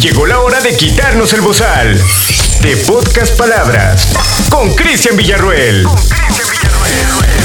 Llegó la hora de quitarnos el bozal. De Podcast Palabras. Con Cristian Villarruel. Hola, hola,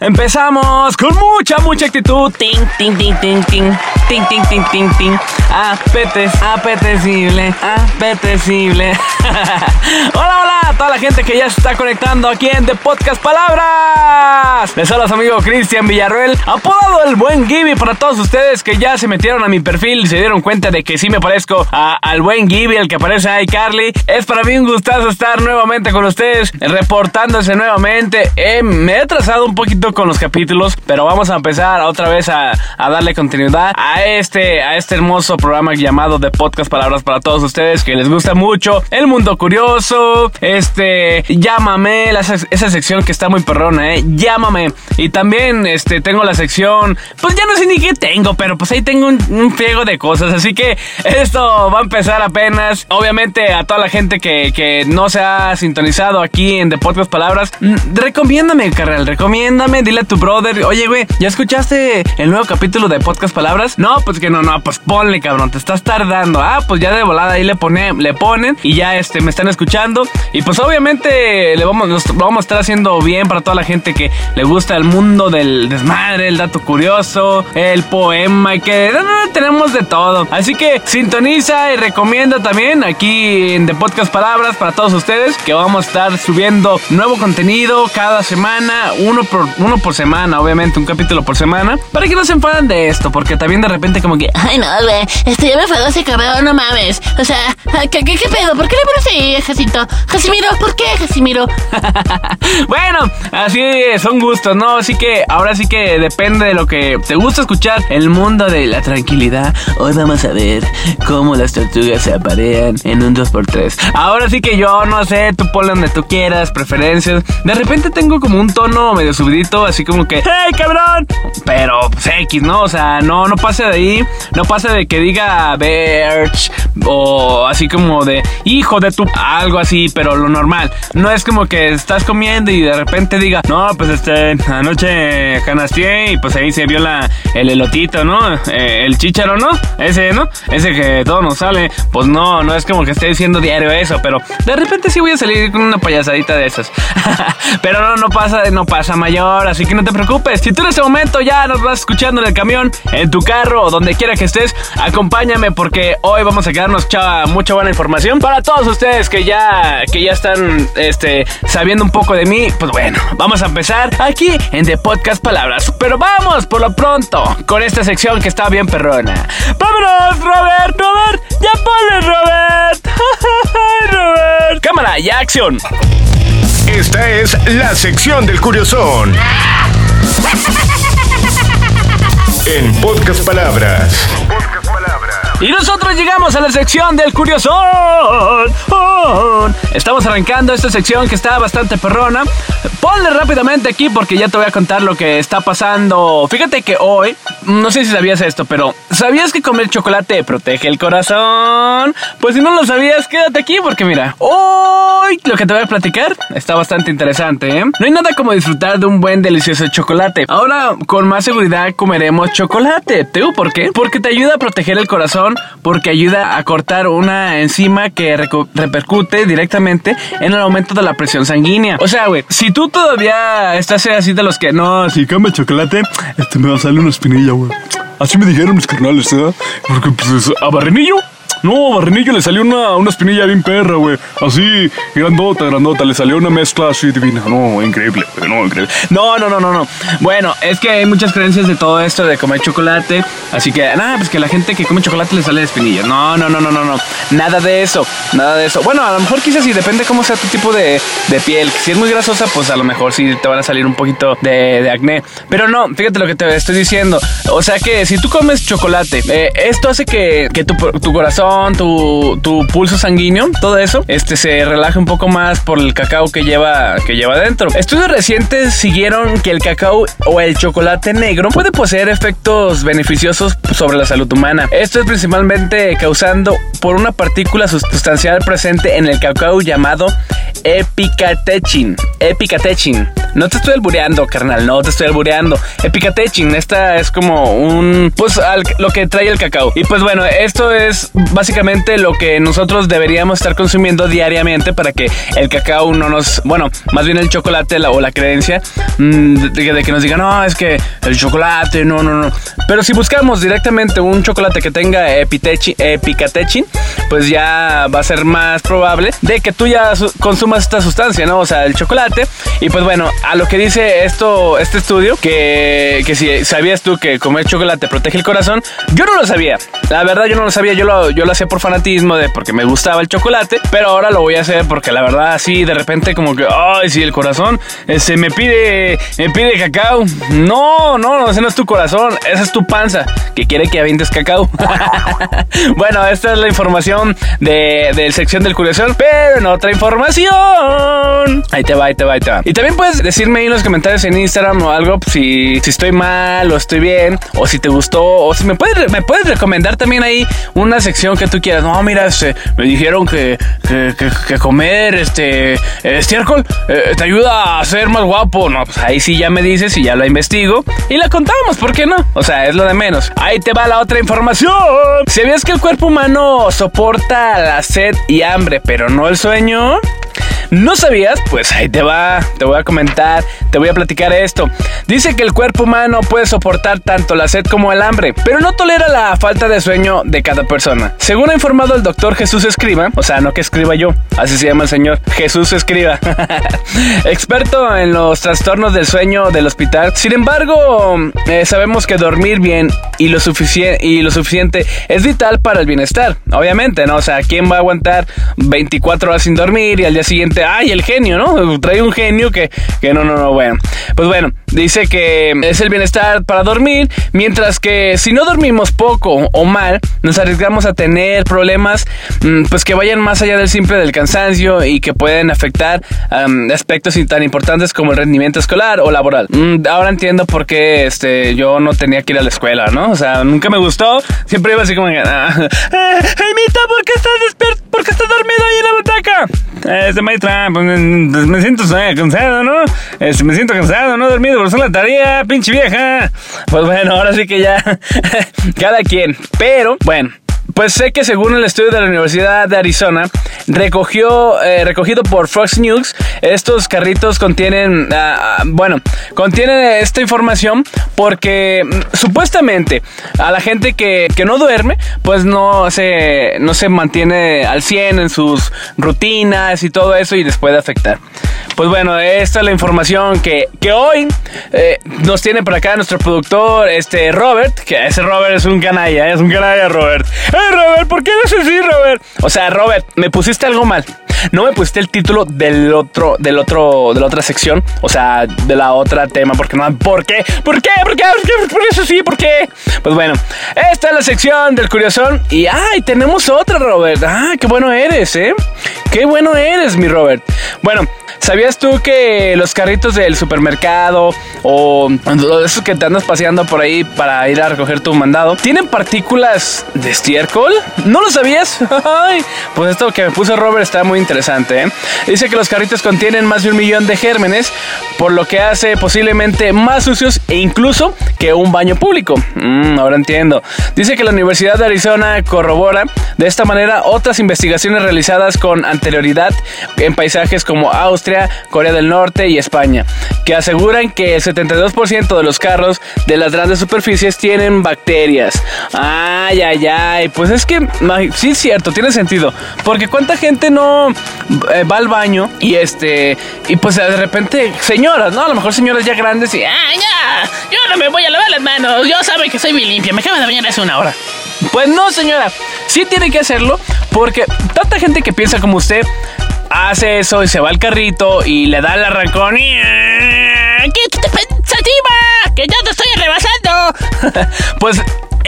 Empezamos con mucha, mucha actitud. Ting, ting, ting, ting, ting. Ting, ting, ting, ting, ting. Apetec apetecible, apetecible. hola, hola a toda la gente que ya se está conectando aquí en The Podcast Palabras. Les habla amigo Cristian Villarruel, apodado el buen Gibby para todos ustedes que ya se metieron a mi perfil y se dieron cuenta de que sí me parezco a- al buen Gibby, el que aparece ahí, Carly. Es para mí un gustazo estar nuevamente con ustedes, reportándose nuevamente. Eh, me he atrasado un poquito con los capítulos, pero vamos a empezar otra vez a, darle continuidad a este, a este hermoso programa llamado de Podcast Palabras para todos ustedes que les gusta mucho. El mundo curioso, este, llámame, la esa sección que está muy perrona, eh, llámame. Y también, este, tengo la sección, pues ya no sé ni qué tengo, pero pues ahí tengo un, un de cosas. Así que esto va a empezar apenas. Obviamente a toda la gente que, que no se ha sintonizado aquí en The Podcast Palabras, mm, recomiéndame, carnal, recomiéndame, dile a tu brother, oye, güey, ¿ya escuchaste el nuevo capítulo de Podcast Palabras? No, pues que no, no, pues ponle, cabrón, te estás tardando. Ah, pues ya de volada ahí le, pone, le ponen y ya este, me están escuchando. Y pues obviamente le vamos, nos vamos a estar haciendo bien para toda la gente que le gusta el mundo del desmadre, el dato curioso, el poema y que no, no, tenemos de todo. Así que sintoniza y recomienda también aquí en The Podcast Palabras para todos ustedes que vamos a estar subiendo nuevo contenido cada semana, uno por, uno por semana, obviamente, un capítulo por semana, para que no se enfaden de esto, porque también de repente como que, Ay, no, güey. Este ya me enfadó ese cabrón, no mames. O sea, ¿qué, qué, qué pedo? ¿Por qué le pones ahí, Jacinto? Jasimiro, ¿por qué, Jasimiro? bueno, así son gustos, ¿no? Así que ahora sí que depende de lo que te gusta escuchar. El mundo de la tranquilidad. Hoy vamos a ver cómo las tortugas se aparean en un 2x3. Ahora sí que yo no sé, tú ponle donde tú quieras, preferencias. De repente tengo como un tono medio subidito, así como que, ¡Hey, cabrón! Pero, pues X, ¿no? O sea, no, no pase de ahí. No pase de que diga Berch o así como de hijo de tu algo así, pero lo normal. No es como que estás comiendo y de repente diga, no, pues este, anoche canasteé y pues ahí se vio la, el elotito, ¿no? Eh, el chícharo, ¿no? Ese, ¿no? Ese que todo nos sale. Pues no, no es como que esté diciendo diario eso, pero de repente sí voy a salir con una payasadita de esas. pero no, no pasa, no pasa mayor, así que no te preocupes. Si tú en ese momento ya nos vas escuchando en el camión, en tu carro o donde quiera que estés, acompáñame porque hoy vamos a quedarnos chava, mucha buena información para todos ustedes que ya, que ya están este, sabiendo un poco de mí. Pues bueno, vamos a empezar aquí en The Podcast Palabras. Pero vamos por lo pronto con esta sección que está bien perrona. ¡Vámonos, Robert! ¡Robert! ¡Ya ponle, Robert! ¡Ay, Robert! ¡Cámara y acción! Esta es la sección del Curiosón. En Podcast Palabras. Y nosotros llegamos a la sección del curioso. Estamos arrancando esta sección que está bastante perrona. Ponle rápidamente aquí porque ya te voy a contar lo que está pasando. Fíjate que hoy, no sé si sabías esto, pero ¿sabías que comer chocolate protege el corazón? Pues si no lo sabías, quédate aquí porque mira, hoy lo que te voy a platicar está bastante interesante, ¿eh? No hay nada como disfrutar de un buen delicioso chocolate. Ahora, con más seguridad comeremos chocolate. ¿Te por qué? Porque te ayuda a proteger el corazón, porque ayuda a cortar una enzima que repercute directamente en el aumento de la presión sanguínea. O sea, güey, si tú todavía estás así de los que no, si come chocolate, este me va a salir una espinilla, güey. Así me dijeron mis carnales, ¿eh? Porque pues a Barrenillo no, Barrenillo le salió una, una espinilla bien perra, güey. Así, grandota, grandota. Le salió una mezcla así divina. No, increíble. No, increíble. No, no, no, no, no. Bueno, es que hay muchas creencias de todo esto de comer chocolate. Así que, nada, pues que la gente que come chocolate le sale espinilla. No, no, no, no, no, no. Nada de eso. Nada de eso. Bueno, a lo mejor quizás sí, depende cómo sea tu tipo de, de piel. Si es muy grasosa, pues a lo mejor sí te van a salir un poquito de, de acné. Pero no, fíjate lo que te estoy diciendo. O sea que si tú comes chocolate, eh, esto hace que, que tu, tu corazón, tu, pulso sanguíneo, todo eso, este se relaje un poco más por el cacao que lleva, que lleva dentro. Estudios recientes siguieron que el cacao o el chocolate negro puede poseer efectos beneficiosos sobre la salud humana. Esto es principalmente causando por una partícula sustancial presente en el cacao llamado epicatechin. Epicatechin. No te estoy albureando, carnal, no te estoy albureando. Epicatechin, esta es como un, pues, lo que trae el cacao. Y pues bueno, esto es básicamente lo que nosotros deberíamos estar consumiendo diariamente para que el cacao no nos, bueno, más bien el chocolate o la creencia mm, de, que nos digan, no, es que el chocolate, no, no, no. Pero si buscamos directamente un chocolate que tenga epicatechin, pues ya va a ser más probable de que tú ya consumas esta sustancia, ¿no? O sea, el chocolate. Y pues bueno, a lo que dice esto, este estudio, que, que si sabías tú que comer chocolate protege el corazón, yo no lo sabía. La verdad, yo no lo sabía. Yo lo, yo lo hacía por fanatismo, de porque me gustaba el chocolate. Pero ahora lo voy a hacer porque la verdad, así de repente, como que, ay, si el corazón este, me pide, me pide cacao. No, no, ese no es tu corazón, esa es tu panza que quiere que avientes cacao. bueno, esta es la información de, de sección del curioso, pero en otra información. Ahí te va, ahí te va, ahí te va. Y también puedes decirme ahí en los comentarios en Instagram o algo si, si estoy mal o estoy bien, o si te gustó, o si me puedes, me puedes recomendar también ahí una sección que tú quieras. No, mira, este, me dijeron que, que, comer este estiércol eh, te ayuda a ser más guapo. No, pues ahí sí ya me dices y ya la investigo y la contamos, ¿por qué no? O sea, es lo de menos. Ahí te va la otra información. ¿Sabías que el cuerpo humano soporta la sed y hambre, pero no el sueño? ¿No sabías? Pues ahí te va, te voy a comentar, te voy a platicar esto. Dice que el cuerpo humano puede soportar tanto la sed como el hambre, pero no tolera la falta de sueño de cada persona. Según ha informado el doctor Jesús Escriba, o sea, no que escriba yo, así se llama el señor, Jesús Escriba, experto en los trastornos del sueño del hospital. Sin embargo, eh, sabemos que dormir bien y lo, y lo suficiente es vital para el bienestar, obviamente, ¿no? O sea, ¿quién va a aguantar 24 horas sin dormir y al día siguiente ay, el genio, ¿no? Trae un genio que, que no, no, no, bueno. Pues bueno, dice que es el bienestar para dormir, mientras que si no dormimos poco o mal, nos arriesgamos a tener problemas mm, pues que vayan más allá del simple del cansancio y que pueden afectar aspectos tan importantes como el rendimiento escolar o laboral. Mm, ahora entiendo por qué este, yo no tenía que ir a la escuela, ¿no? O sea, nunca me gustó, siempre iba así como, ah, eh, ¿por qué estás despierto? ¿Por qué estás dormido ahí en la butaca? Este pues, me siento cansado, ¿no? Este, me siento cansado, no dormido por hacer la tarea, pinche vieja. Pues bueno, ahora sí que ya, cada quien. Pero, bueno. Pues sé que según el estudio de la Universidad de Arizona, recogió, eh, recogido por Fox News, estos carritos contienen, ah, bueno, contienen esta información porque mm, supuestamente a la gente que, que, no duerme, pues no se, no se mantiene al 100 en sus rutinas y todo eso y les puede afectar. Pues bueno, esta es la información que, que hoy eh, nos tiene por acá nuestro productor, este Robert, que ese Robert es un canalla, es un canalla Robert. ¡Eh, Robert! ¿Por qué no es así, Robert? O sea, Robert, me pusiste algo mal. No me pusiste el título del otro, del otro, de la otra sección, o sea, de la otra tema, porque no, ¿por qué? ¿Por qué? ¿Por qué? ¿Por eso sí? ¿Por qué? Pues bueno, esta es la sección del curiosón y ¡ay! Tenemos otra, Robert. ¡Ah, qué bueno eres, eh! ¡Qué bueno eres, mi Robert! Bueno, ¿Sabías tú que los carritos del supermercado o esos que te andas paseando por ahí para ir a recoger tu mandado tienen partículas de estiércol? ¿No lo sabías? pues esto que me puso Robert está muy interesante. ¿eh? Dice que los carritos contienen más de un millón de gérmenes, por lo que hace posiblemente más sucios e incluso que un baño público. Mm, ahora entiendo. Dice que la Universidad de Arizona corrobora de esta manera otras investigaciones realizadas con anterioridad en paisajes como Austria, Corea del Norte y España, que aseguran que el 72% de los carros de las grandes superficies tienen bacterias. Ay, ay, ay. Pues es que sí es cierto, tiene sentido. Porque cuánta gente no va al baño y este, y pues de repente, señoras, ¿no? A lo mejor señoras ya grandes y, ah, ya, yo no me voy a lavar las manos, yo saben que soy bien limpia, me acabo de bañar hace una hora. Pues no, señora, sí tiene que hacerlo porque tanta gente que piensa como usted hace eso y se va al carrito y le da el arrancón y... ¿Qué te pensativa? ¡Que ya te estoy rebasando! pues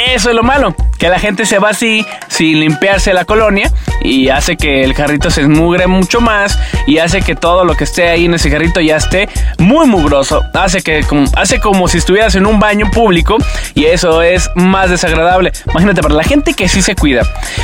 eso es lo malo, que la gente se va así sin limpiarse la colonia y hace que el carrito se esmugre mucho más y hace que todo lo que esté ahí en ese carrito ya esté muy mugroso. Hace que como, hace como si estuvieras en un baño público y eso es más desagradable. Imagínate para la gente que sí se cuida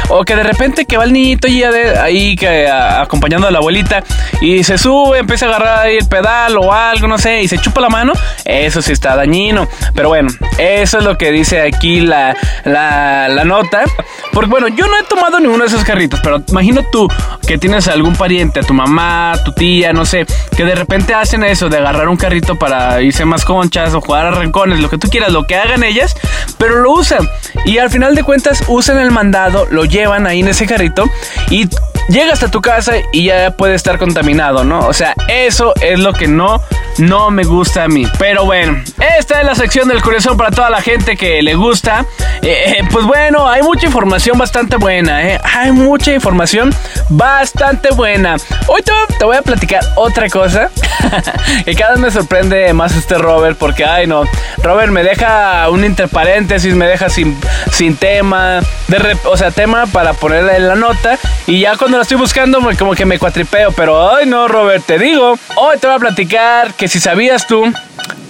o que de repente que va el niñito ya de ahí que, acompañando a la abuelita y se sube, empieza a agarrar ahí el pedal o algo, no sé, y se chupa la mano, eso sí está dañino. Pero bueno, eso es lo que dice aquí la, la, la nota. Porque bueno, yo no he tomado ninguno de esos carritos, pero imagino tú que tienes algún pariente, a tu mamá, tu tía, no sé, que de repente hacen eso de agarrar un carrito para irse más conchas o jugar a rincones, lo que tú quieras, lo que hagan ellas, pero lo usan. Y al final de cuentas usan el mandado, lo llevan ahí en ese carrito y llegas a tu casa y ya puede estar contaminado, ¿no? O sea, eso es lo que no, no me gusta a mí. Pero bueno, esta es la sección del corazón para toda la gente que le gusta. Eh, eh, pues bueno, hay mucha información bastante buena, ¿eh? Hay mucha información bastante buena. Hoy te, voy a platicar otra cosa que cada vez me sorprende más este Robert porque, ay no, Robert me deja un interparéntesis, me deja sin, sin tema, de o sea, tema para ponerle en la nota y ya cuando la estoy buscando como que me cuatripeo, pero ay no, Robert, te digo, hoy te voy a platicar que si sabías tú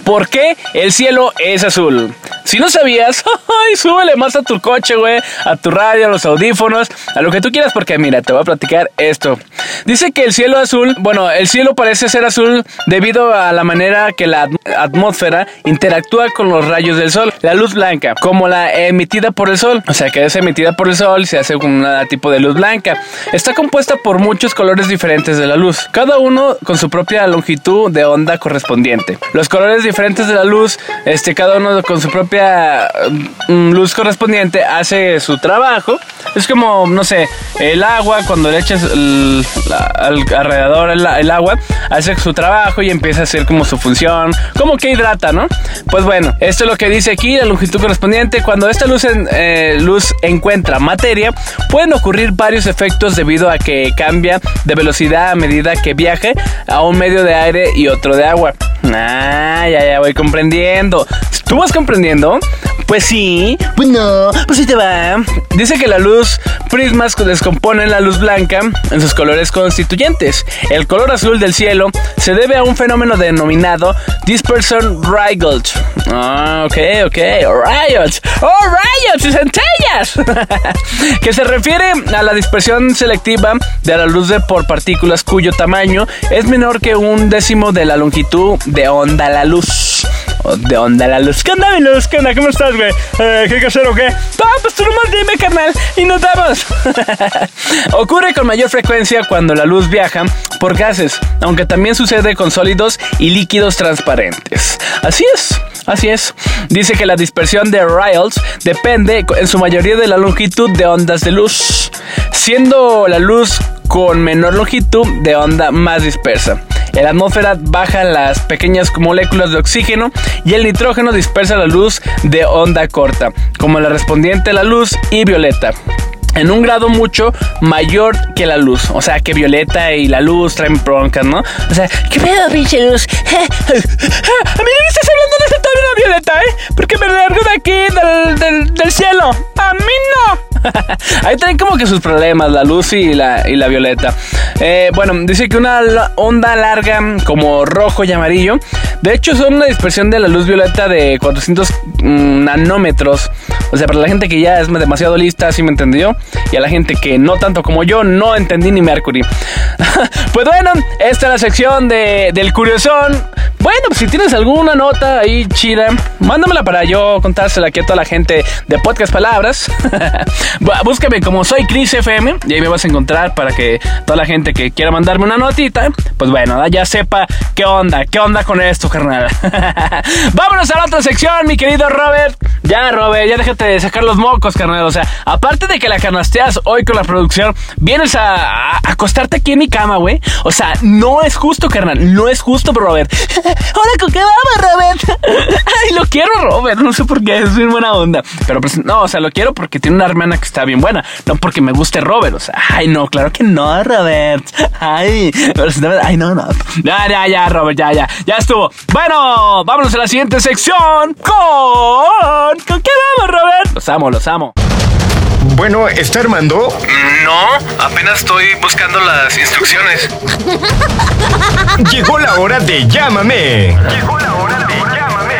por qué el cielo es azul. Si no sabías, ay, súbele más a tu coche, güey, a tu radio, a los audífonos, a lo que tú quieras, porque mira, te voy a platicar esto. Dice que el cielo azul, bueno, el cielo parece ser azul debido a la manera que la atmósfera interactúa con los rayos del sol. La luz blanca, como la emitida por el sol, o sea, que es emitida por el sol se hace un tipo de luz blanca. Está compuesta por muchos colores diferentes de la luz, cada uno con su propia longitud de onda correspondiente. Los colores diferentes de la luz, este, cada uno con su propia Mm, luz correspondiente hace su trabajo. Es como, no sé, el agua, cuando le echas alrededor el, agua, hace su trabajo y empieza a hacer como su función, como que hidrata, ¿no? Pues bueno, esto es lo que dice aquí, la longitud correspondiente. Cuando esta luz, eh, luz encuentra materia, pueden ocurrir varios efectos debido a que cambia de velocidad a medida que viaje a un medio de aire y otro de agua. Ah, ya, ya voy comprendiendo. ¿Tú vas comprendiendo? Pues sí, pues no, pues sí te va. Dice que la luz prismas descompone la luz blanca en sus colores constituyentes. El color azul del cielo se debe a un fenómeno denominado dispersion Rigelt. Ah, ok, ok, riots, oh riots centellas, que se refiere a la dispersión selectiva de la luz de por partículas cuyo tamaño es menor que un décimo de la longitud de onda la luz. De onda la luz. ¿Qué onda, mi luz? ¿Qué onda? ¿Cómo estás, güey? Eh, ¿Qué hay que hacer o qué? Ah, pues tú nomás dime, carnal. Y nos damos. Ocurre con mayor frecuencia cuando la luz viaja por gases, aunque también sucede con sólidos y líquidos transparentes. Así es. Así es. Dice que la dispersión de Riles depende en su mayoría de la longitud de ondas de luz, siendo la luz con menor longitud de onda más dispersa. En la atmósfera bajan las pequeñas moléculas de oxígeno y el nitrógeno dispersa la luz de onda corta, como la respondiente a la luz y violeta en un grado mucho mayor que la luz. O sea, que Violeta y la luz traen broncas, ¿no? O sea, ¿qué pedo, pinche luz? a mí no me estás hablando de ese Violeta, ¿eh? Porque me largo de aquí, del, cielo. A mí no. Ahí traen como que sus problemas, la luz y la, y la violeta. Eh, bueno, dice que una onda larga como rojo y amarillo, de hecho son una dispersión de la luz violeta de 400 mm, nanómetros. O sea, para la gente que ya es demasiado lista, sí me entendió. Y a la gente que no tanto como yo, no entendí ni Mercury. pues bueno, esta es la sección de, del curiosón. Bueno, pues si tienes alguna nota ahí chida, mándamela para yo contársela aquí a toda la gente de Podcast Palabras. Búscame como soy Chris FM y ahí me vas a encontrar para que toda la gente que quiera mandarme una notita, pues bueno, ya sepa qué onda, qué onda con esto, carnal. Vámonos a la otra sección, mi querido Robert. Ya, Robert, ya déjate de sacar los mocos, carnal. O sea, aparte de que la carnasteas hoy con la producción, vienes a, acostarte aquí en mi cama, güey. O sea, no es justo, carnal. No es justo, Robert. Ahora, ¿con qué vamos, Robert? Ay, lo quiero, Robert. No sé por qué, es bien buena onda. Pero pues, no, o sea, lo quiero porque tiene una hermana que está bien buena. No porque me guste Robert. O sea, ay, no, claro que no, Robert. Ay, ay, no, no. Ya, ya, ya, Robert, ya, ya. Ya estuvo. Bueno, vámonos a la siguiente sección con. ¿Con qué vamos, Robert? Los amo, los amo. Bueno, ¿está armando? No, apenas estoy buscando las instrucciones. Llegó la hora de llámame. Llegó la hora de llámame.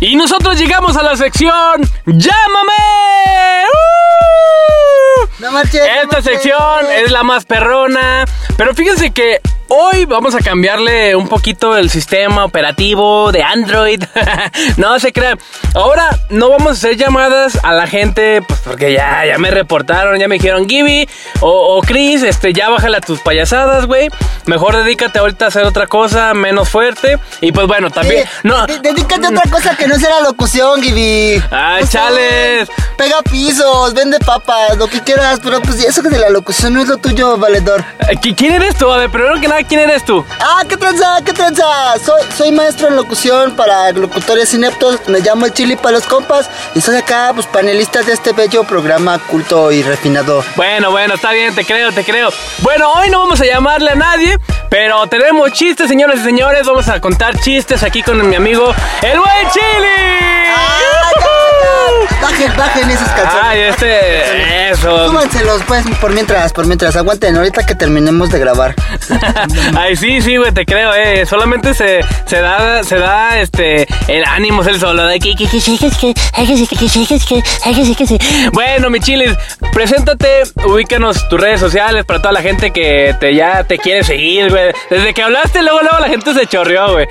Y nosotros llegamos a la sección ¡Llámame! ¡Uh! No marches. no Esta marches. sección es la más perrona. Pero fíjense que hoy vamos a cambiarle un poquito el sistema operativo de Android. no se crean. Ahora no vamos a hacer llamadas a la gente, pues porque ya, ya me reportaron, ya me dijeron Gibby o, o Chris, este, ya bájale a tus payasadas, güey. Mejor dedícate ahorita a hacer otra cosa menos fuerte. Y pues bueno, también. No, de- Dedícate a otra cosa que no sea la locución, O sea, chales. Pega pisos, vende papas, lo que quieras, pero pues eso de la locución no es lo tuyo, valedor. ¿qui- ¿quién eres tú? A ver, primero que nada, ¿quién eres tú? Ah, qué tranza, qué tranza. Soy, soy maestro en locución para locutores ineptos. Me llamo el Chili para los compas y soy acá, pues panelista de este bello programa culto y refinado. Bueno, bueno, está bien, te creo, te creo. Bueno, hoy no vamos a llamarle a nadie, pero tenemos chistes, señores y señores. Vamos a contar chistes aquí con mi amigo, el buen Chili. Ah. Bajen, bajen esos calzones. Ay, este, eso. Súbanselos, pues, por mientras, por mientras. Aguanten, ahorita que terminemos de grabar. Ay, sí, sí, güey, te creo, eh. Solamente se, se da, se da, este, el ánimo es el solo de que, que, que, que, que, que que. Bueno, mi chilis, preséntate, ubícanos tus redes sociales para toda la gente que te ya te quiere seguir, güey. Desde que hablaste, luego, luego la gente se chorreó, güey.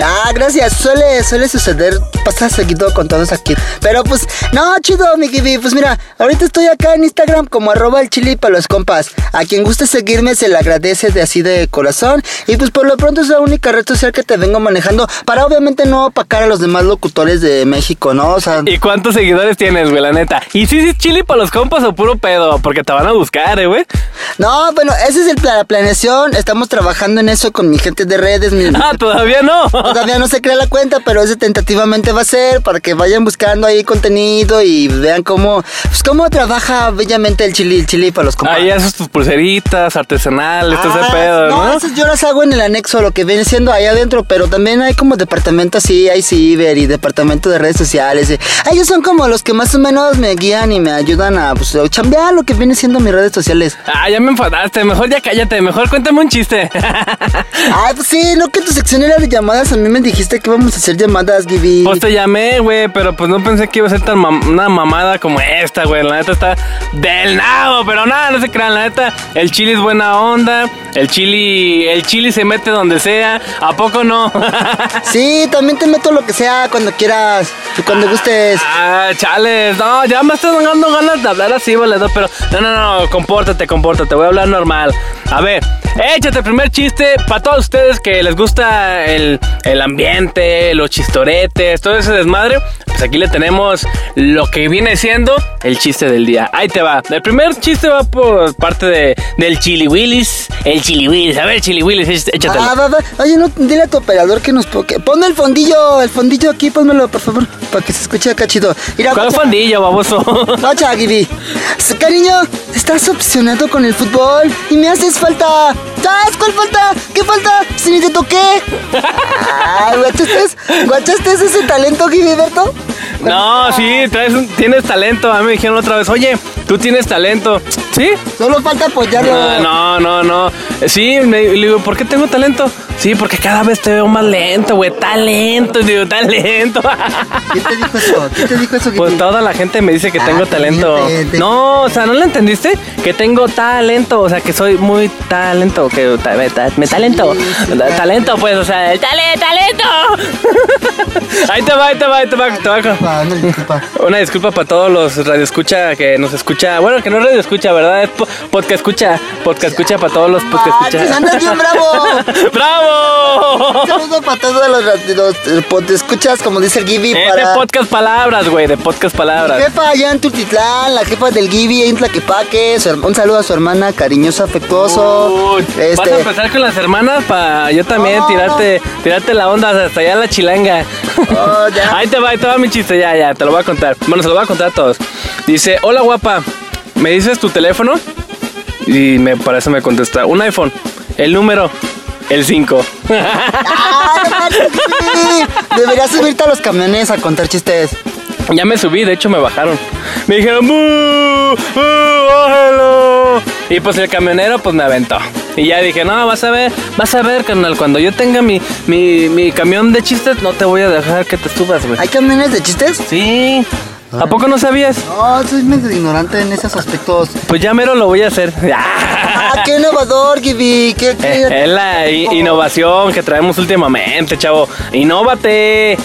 Ah, gracias. Suele, suele suceder, pasa seguido con todos aquí. Pero pues, no, chido, mi Gibi. Pues mira, ahorita estoy acá en Instagram como arroba el chili para los compas. A quien guste seguirme se le agradece de así de corazón. Y pues por lo pronto es la única red social que te vengo manejando para obviamente no opacar a los demás locutores de México, ¿no? O sea, ¿Y cuántos seguidores tienes, güey, la neta? ¿Y si sí, chili para los compas o puro pedo? Porque te van a buscar, eh, güey. no, bueno, esa es el pla- la planeación. Estamos trabajando en eso con mi gente de redes. mi- Ah, todavía no. Todavía no se crea la cuenta, pero ese tentativamente va a ser para que vayan buscando ahí contenido y vean cómo, pues cómo trabaja bellamente el chili, el chili para los compas. Ahí haces tus pulseritas artesanales, todo ese Ah, pedo, ¿no? esas yo las hago en el anexo, lo que viene siendo ahí adentro, pero también hay como departamento así, hay ciber y departamento de redes sociales. y ellos son como los que más o menos me guían y me ayudan a pues, a chambear lo que viene siendo mis redes sociales. Ah, ya me enfadaste. Mejor ya cállate. Mejor cuéntame un chiste. Ah, pues sí, no que tu sección era de llamadas, a mí me dijiste que íbamos a hacer llamadas, Gibi. pues te llamé, güey, pero pues no pensé que iba a ser tan mam- una mamada como esta, güey. La neta está del nabo, pero nada, no se crean. La neta, el chili es buena onda. El chili, el chili se mete donde sea. ¿A poco no? Sí, también te meto lo que sea cuando quieras y cuando gustes. Ah, chales, no, ya me estás dando ganas de hablar así, valedor, pero no, no, no, compórtate, compórtate, voy a hablar normal. A ver, échate el primer chiste para todos ustedes que les gusta el, el ambiente, los chistoretes, todo ese desmadre. Pues aquí le tenemos lo que viene siendo el chiste del día. Ahí te va. El primer chiste va por parte de, del Chili Willis. El Chili Willis. A ver, Chili Willis, éch- échatelo. Ah, va, va. Oye, no, dile a tu operador que nos... que- Pon el fondillo, el fondillo aquí, pónmelo, por favor, para que se escuche acá chido. Mira, ¿Cuál guacha- fondillo, baboso? Guacha, Gibi. Cariño, estás obsesionado con el fútbol y me haces falta. ¿Sabes cuál falta? ¿Qué falta? Si ni te toqué. Ah, ¿guachaste, ¿guachaste ese talento, Gibi, Berto? No, sí, traes un- tienes talento. A mí me dijeron otra vez, oye, tú tienes talento. ¿Sí? Solo falta apoyarlo. No, no, no, no. Sí, me, le digo, ¿por qué tengo talento? Sí, porque cada vez te veo más lento, güey. Talento, digo, talento. ¿Quién te dijo eso? ¿Quién te dijo eso? Pues toda la gente me dice que Ah, tengo también talento. te- te- No, o sea, ¿no lo entendiste? Que tengo talento, o sea, que soy muy talento, que ta- me, ta- me talento. Sí, sí, talento, pues, o sea, el tale, talento. ahí te va, ahí te va, ahí te va. Te va Ah, no, disculpa. Una disculpa para todos los radioescucha que nos escucha. Bueno, que no es radio escucha, ¿verdad? Es po- podcast escucha. Podcast escucha para todos los podcast escucha. andas bien bravo. ¡Bravo! Un saludo para todos los, los, los pod- escuchas, como dice el Gibi, Es de para... podcast palabras, güey, de podcast palabras. Jefa allá en Tultitlán, la jefa del Gibi en Tlaquepaque, su un saludo a su hermana, cariñoso, afectuoso. Este, Vas a empezar con las hermanas para yo también tirarte, tirarte la onda hasta allá la chilanga. Oh, ya. Ahí te va, ahí te va mi chiste, ya, ya, te lo voy a contar. Bueno, se lo voy a contar a todos. Dice, hola guapa, ¿me dices tu teléfono? Y me parece me contesta, un iPhone, el número, el 5. ¡Ah, no manches, Gibi! Deberías subirte a los camiones a contar chistes. Ya me subí, de hecho me bajaron. Me dijeron, "Bu, bu, bájalo". Y pues el camionero pues me aventó. Y ya dije, no, vas a ver, vas a ver, carnal, cuando yo tenga mi, mi, mi camión de chistes, no te voy a dejar que te subas, güey. ¿Hay camiones de chistes? Sí. ¿A poco no sabías? No, soy medio ignorante en esos aspectos. Pues ya mero lo voy a hacer. Ah, qué innovador, Gibi. Qué, qué- Eh, Es la innovación que traemos últimamente, chavo. Innovate.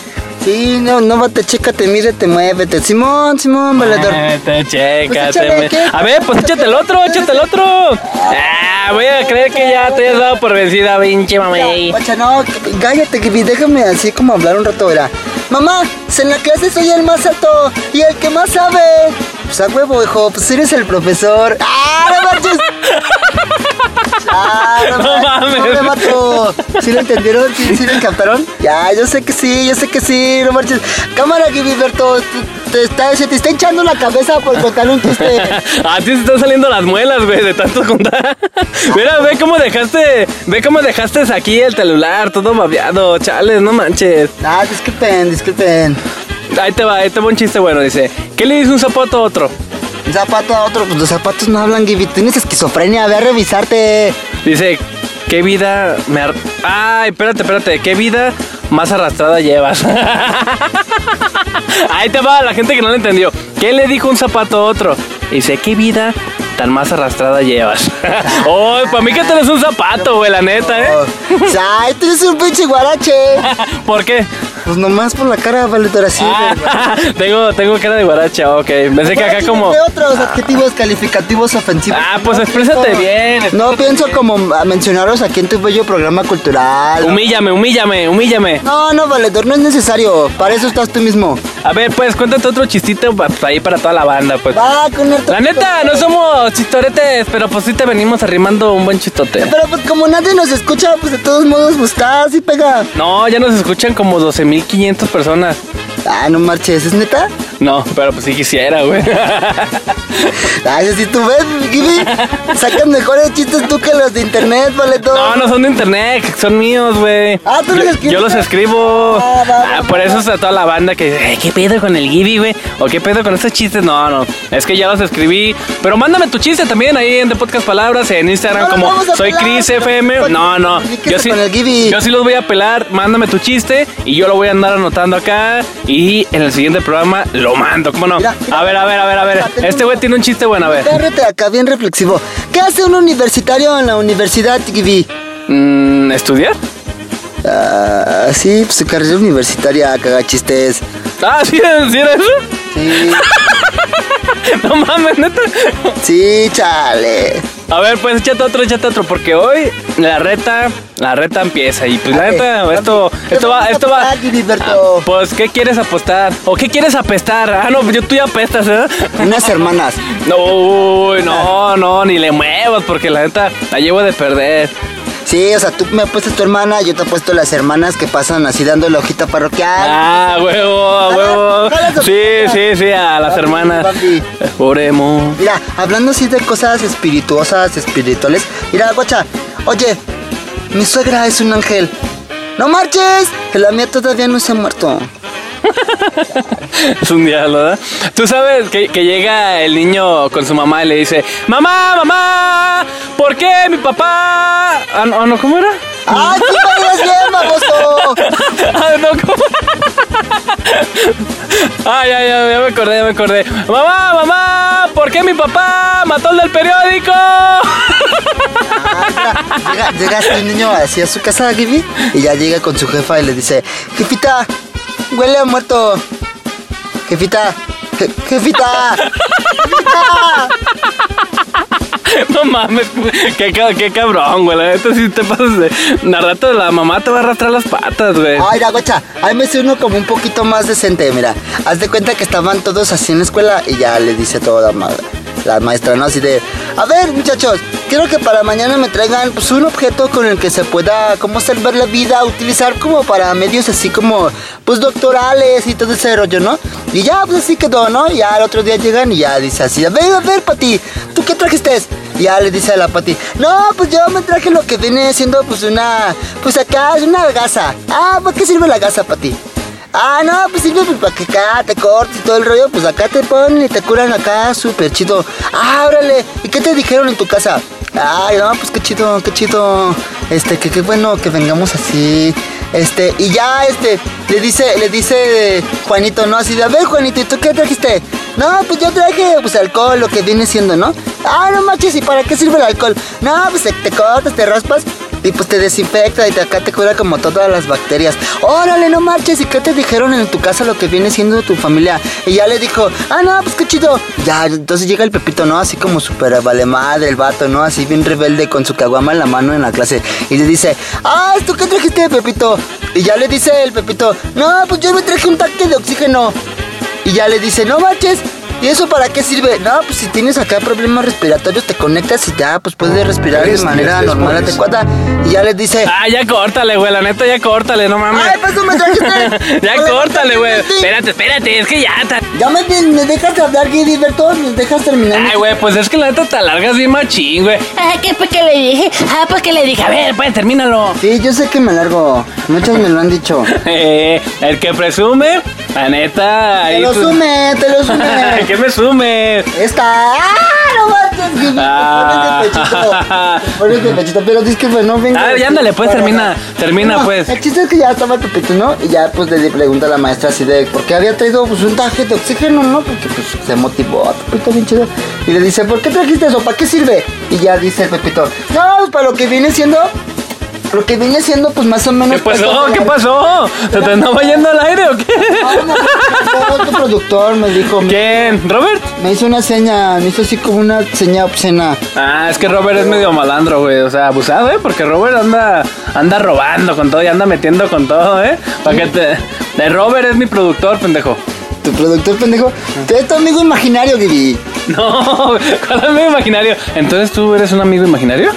Sí, no, no, bate, chécate, mírate, muévete. Simón, Simón, valedor. Te chécate. Pues. A ver, pues échate el otro, échate el otro. Ah, voy a creer que ya te has dado por vencida, pinche mamey. Guacha, no, cállate, Gibi, déjame así como hablar un rato, verá. Mamá, en la clase soy el más alto y el que más sabe. Pues a huevo, hijo, pues eres el profesor. ¡Ah, no marches! ¡Ah, no, No mames! mames. ¡No me mato! ¿Sí lo entendieron? ¿Sí, sí lo captaron? Ya, yo sé que sí, yo sé que sí, no marches. Cámara, Gibi, Berto, te- te está- se te está hinchando la cabeza por contar un chiste. A ti se están saliendo las muelas, güey, de tanto contar. Mira, ve cómo dejaste, ve cómo dejaste aquí el celular, todo babeado, chales, no manches. Ah, disculpen, disculpen. Ahí te va, ahí te va un chiste bueno, dice. ¿Qué le dice un zapato a otro? Un zapato a otro, pues los zapatos no hablan, Gibi. Tienes esquizofrenia, ve a revisarte. Dice, ¿qué vida me... ar- Ay, espérate, espérate, ¿qué vida más arrastrada llevas? Ahí te va, la gente que no lo entendió. ¿Qué le dijo un zapato a otro? Dice, ¿qué vida tan más arrastrada llevas? oh, para mí que tenés un zapato, güey, la neta, ¿eh? Ay, tú eres un pinche guarache. ¿Por qué? Pues nomás por la cara, valedor, así. Ah, tengo, tengo cara de guaracha, ok. Pensé que acá como... ¿De otros adjetivos calificativos ofensivos? Ah, pues No exprésate pienso- bien, No pienso bien. como mencionaros aquí en tu bello programa cultural. Humíllame, humíllame, humíllame. No, no, valedor, no es necesario. Para eso estás tú mismo. A ver, pues, cuéntate otro chistito ahí para toda la banda, pues. Va con el La neta, no somos chistoretes, pero pues sí te venimos arrimando un buen chistote. Pero pues como nadie nos escucha, pues de todos modos, pues está así pega. No, ya nos escuchan como 12.500 personas. Ah, no marches, ¿es neta? No, pero pues sí quisiera, güey. Ay, si tú ves, Gibi, sacan mejores chistes tú que los de internet, valedor. No, no son de internet, son míos, güey. Ah, ¿tú los escribes? Yo los escribo. Ah, va, va, Ah, por eso está toda la banda que dice, "Ay, ¿qué pedo con el Gibby, güey? ¿O qué pedo con estos chistes? No, no, es que ya los escribí. Pero mándame tu chiste también ahí en The Podcast Palabras, en Instagram, No, como soy pelar, Chris FM. No, no, yo sí, con el Gibby. yo sí los voy a pelar. Mándame tu chiste y yo lo voy a andar anotando acá. Y en el siguiente programa lo mando, ¿cómo no? Mira, mira. A ver, a ver, a ver, a ver. Mira, Este güey tiene un chiste bueno, a ver. Agárrate acá, bien reflexivo. ¿Qué hace un universitario en la universidad, Gibi? Mm, ¿Estudiar? Ah, sí, pues su carrera universitaria, caga chistes. Ah, ¿sí, ¿sí era eso? Sí, No mames, neta. sí, chale. A ver, pues échate otro, échate otro, porque hoy la reta, la reta empieza y pues la A ver, neta, esto, ¿qué esto va, esto va. Ah, Pues, ¿qué quieres apostar? ¿O qué quieres apestar? Ah, no, yo tú ya apestas, ¿eh? Unas hermanas. No, uy, no, no, ni le muevas, porque la neta la llevo de perder. Sí, o sea, tú me apuestas tu hermana, yo te apuesto las hermanas que pasan así dando la hojita parroquial. Ah, huevo, a huevo. jala su Sí, sí, sí, a las hermanas. Oremos. Mira, hablando así de cosas espirituosas, espirituales. Mira, guacha, oye, mi suegra es un ángel. ¡No marches! Que la mía todavía no se ha muerto. Es un diablo, ¿verdad? Tú sabes que, que llega el niño con su mamá y le dice, mamá, mamá, ¿por qué mi papá? Ah, no, no, ¿cómo era? ¡Ay, sí me ves bien, baboso! Ah, no, ¿cómo? Ay, ay, ay, ya me acordé, ya me acordé. Mamá, mamá, ¿por qué mi papá mató al del periódico? Ah, mira, llega, llega este niño así a su casa, Gibi, y ya llega con su jefa y le dice, jefita, huele a muerto. Jefita, je- jefita, jefita. No mames, qué, qué cabrón, güey. La neta sí te pasas de. Al rato la mamá te va a arrastrar las patas, güey. Ay, la guacha, ahí me sé uno como un poquito más decente, mira. Haz de cuenta que estaban todos así en la escuela y ya le dice toda la, ma- la maestra, ¿no? Así de, a ver, muchachos, quiero que para mañana me traigan pues un objeto con el que se pueda, como salvar la vida, utilizar como para medios así como, pues doctorales y todo ese rollo, ¿no? Y ya, pues así quedó, ¿no? Y ya el otro día llegan y ya dice así, a ver, a ver, Pati, ¿tú qué trajiste? Y ya le dice a la Pati, no, pues yo me traje lo que viene siendo pues una, pues acá es una gasa. Ah, ¿para qué sirve la gasa, Pati? Ah, no, pues sirve pues, para que acá te cortes y todo el rollo. Pues acá te ponen y te curan acá, súper chido. Ah. ¿Y qué te dijeron en tu casa? Ay, no, pues qué chido, qué chido. Este, que qué bueno que vengamos así. Este, y ya, este, le dice, le dice Juanito, ¿no? Así de, a ver, Juanito, ¿y tú qué trajiste? No, pues yo traje, pues, alcohol, lo que viene siendo, ¿no? Ah, no manches, ¿y para qué sirve el alcohol? No, pues, te cortas, te raspas y pues te desinfecta y te, acá te cura como todas las bacterias. Órale, no marches. ¿Y qué te dijeron en tu casa lo que viene siendo tu familia? Y ya le dijo, ah, no, pues qué chido. Ya, entonces llega el Pepito, ¿no? Así como súper vale madre el vato, ¿no? Así bien rebelde con su caguama en la mano en la clase. Y le dice, ah, ¿tú qué trajiste, Pepito? Y ya le dice el Pepito, no, pues yo me traje un tanque de oxígeno. Y ya le dice, no marches. ¿Y eso para qué sirve? No, pues si tienes acá problemas respiratorios, te conectas y ya, pues puedes respirar de manera normal, adecuada. Y ya les dice, Ah, ya córtale, güey. La neta, ya córtale, no mames. ¡ay, pues tú me trajiste! ya Hola, córtale, güey. Espérate, espérate. Es que ya. ta- Ya me, me dejas hablar, Gilberto, me dejas terminar. Ay, güey, pues es que la neta te alargas bien machín, güey. Ah, ¿qué fue que le dije? Ah, pues que le dije. A ver, pues termínalo. Sí, yo sé que me largo. Muchos me lo han dicho. Eh, el que presume, la neta. Te lo tú- sume, te lo sume. ¿Qué me sume? Esta. ¡Ah! No Gilberto. Ah. Pones de pechito. Pones de pechito. Pero dices que no venga. Ah, ya ándale, pues, termina, termina, No, pues. El chiste es que ya estaba Pepito, ¿no? Y ya pues le pregunta a la maestra así de por qué había traído pues un traje de oxígeno, ¿no? Porque pues se motivó a Pepito bien chido. Y le dice, ¿por qué trajiste eso? ¿Para qué sirve? Y ya dice el Pepito, no, pues para lo que viene siendo. Lo que viene siendo pues más o menos. ¿Qué pasó? pues, ¿Qué pasó? ¿Se te andaba yendo al aire o qué? No, no, no, otro productor me dijo, ¿Quién? ¿Robert? me hizo una seña, me hizo así como una seña obscena. Ah, es que Robert es medio malandro, güey. O sea, abusado, ¿eh? Porque Robert anda, anda robando con todo y anda metiendo con todo, ¿eh? Para que te. De Robert es mi productor, pendejo. Tu productor pendejo, tú eres tu amigo imaginario, Gibi. No, ¿cuál amigo imaginario? Entonces tú eres un amigo imaginario?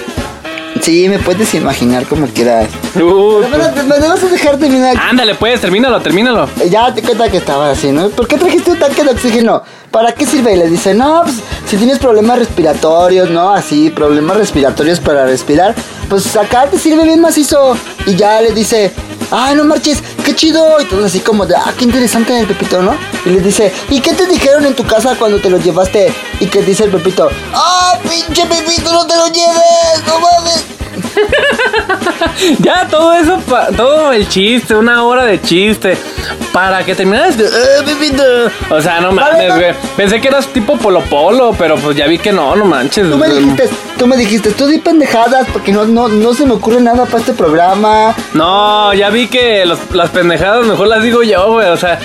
Sí, me puedes imaginar como quieras. Uh, Pero me, me debes dejar terminar. ándale, pues, termínalo, termínalo. Ya te cuenta que estaba así, ¿no? ¿Por qué trajiste un tanque de oxígeno? ¿Para qué sirve? Y le dice, no, pues si tienes problemas respiratorios, ¿no? Así, problemas respiratorios para respirar, pues acá te sirve bien macizo. Y ya le dice, ay, no marches, qué chido. Y todo así como de, ah, qué interesante el Pepito, ¿no? Y le dice, ¿y qué te dijeron en tu casa cuando te lo llevaste? Y que dice el Pepito, ah, pinche Pepito, no te lo lleves, no mames. Ya, todo eso, pa- todo el chiste, una hora de chiste. Para que terminaras de. "Eh, Pepito". O sea, no mames, güey. Pensé que eras tipo Polo Polo, pero pues ya vi que no, no manches. Tú me dijiste, tú me dijiste, tú di pendejadas porque no, no, no se me ocurre nada para este programa. No, ya vi que las pendejadas mejor las digo yo, güey. O sea,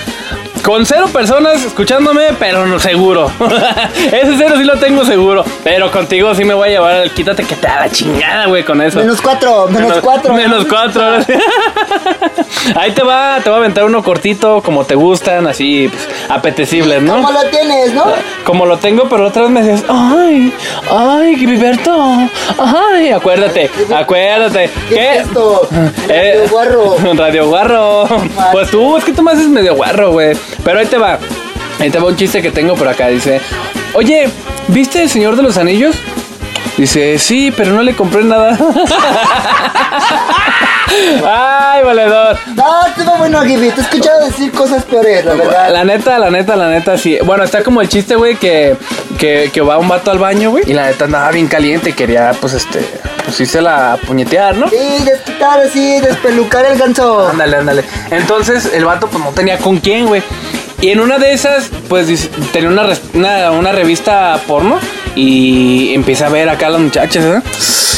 con cero personas escuchándome, pero no seguro. Ese cero sí lo tengo seguro. Pero contigo sí me voy a llevar el quítate que te da la chingada, güey, con eso. Menos cuatro, menos cuatro. Menos cuatro. Ahí te va, te va a aventar uno cortito, como te gustan, así, pues, apetecibles, ¿no? ¿Cómo lo tienes, no? Como lo tengo, pero otra vez me dices, ay, ay, Griberto, ay, acuérdate, acuérdate. ¿Qué es esto? Eh, Radio Guarro. Radio Guarro. Pues tú, es que tú me haces medio guarro, güey. Pero ahí te va. Ahí te va un chiste que tengo por acá. Dice, oye, ¿viste el Señor de los Anillos? Dice, sí, pero no le compré nada. Ay, valedor. No, estuvo bueno, Gibi. Te he escuchado decir cosas peores, la verdad. La neta, la neta, la neta, sí. Bueno, está como el chiste, güey, que, que, que va un vato al baño, güey. Y la neta andaba bien caliente y quería, pues, este, pues irse la puñetear, ¿no? Sí, desquitar así, despelucar el ganso. Ándale, ándale. Entonces el vato pues no tenía con quién, güey. Y en una de esas, pues tenía una, una, una revista porno y empieza a ver acá a las muchachas, ¿eh?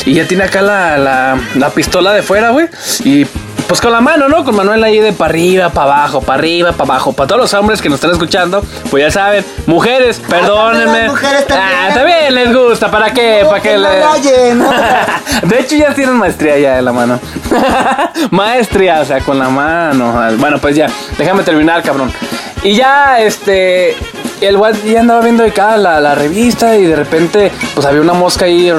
Y ya tiene acá la, la, la pistola de fuera, güey. Y pues con la mano, ¿no? Con Manuel ahí de para arriba, para abajo, para arriba, para abajo. Para todos los hombres que nos están escuchando, pues ya saben, mujeres, perdónenme. las mujeres también. Ah, también les gusta, ¿para qué? No, ¿Para que qué no ¿no? De hecho, ya tienen maestría ya en la mano. maestría, o sea, con la mano. Bueno, pues ya, déjame terminar, cabrón. Y ya, este. El güey ya andaba viendo de acá la, la revista y de repente, pues había una mosca ahí.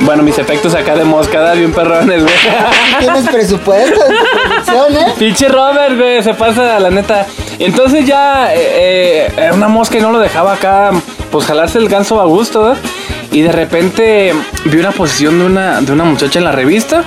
Bueno, mis efectos acá de mosca, ¿verdad? bien perrones, güey. Tienes presupuesto producción, ¿eh? Pinche Robert, güey, se pasa, la neta. Entonces ya eh, eh, era una mosca y no lo dejaba acá, pues jalarse el ganso a gusto, ¿verdad? Y de repente vi una posición de una, de una muchacha en la revista.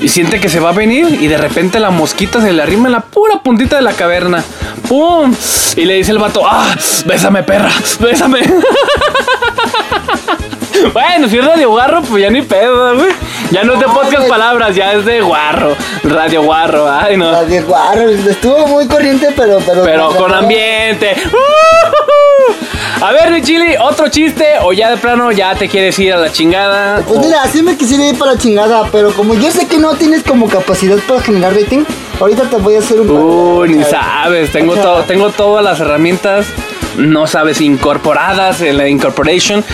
Y siente que se va a venir y de repente la mosquita se le arrima en la pura puntita de la caverna. ¡Pum! Y le dice el vato, ¡ah! ¡Bésame, perra! ¡Bésame! bueno, si es radio guarro, pues ya ni pedo, güey. Ya no es de podcast palabras, ya es de guarro. Radio guarro, ay no. Radio Guarro, estuvo muy corriente, pero. Pero, Pero con ambiente. A ver, mi chili, otro chiste o ya de plano ya te quieres ir a la chingada. Pues mira, sí me quisiera ir para la chingada, pero como yo sé que no tienes como capacidad para generar rating, ahorita te voy a hacer un. Uy, ni sabes, tengo, todo, tengo todas las herramientas, no sabes, incorporadas en la incorporation,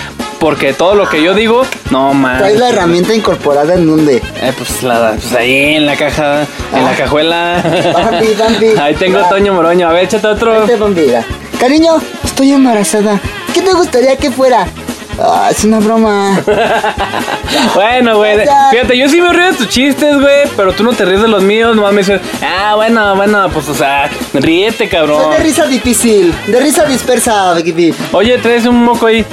porque todo lo que yo digo, no Traes man. la herramienta incorporada en donde. Eh, pues, la, pues ahí en la caja, en la cajuela. Bambi, Bambi. Ahí tengo a. Toño Moroño, a ver, échate otro. Cariño, estoy embarazada. ¿Qué te gustaría que fuera? Ah, es una broma. Bueno, güey, fíjate, yo sí me río de tus chistes, güey, pero tú no te ríes de los míos, nomás me dices, ah, bueno, bueno, pues, o sea, ríete, Soy cabrón. de risa difícil, de risa dispersa, Becky. Oye, traes un moco ahí.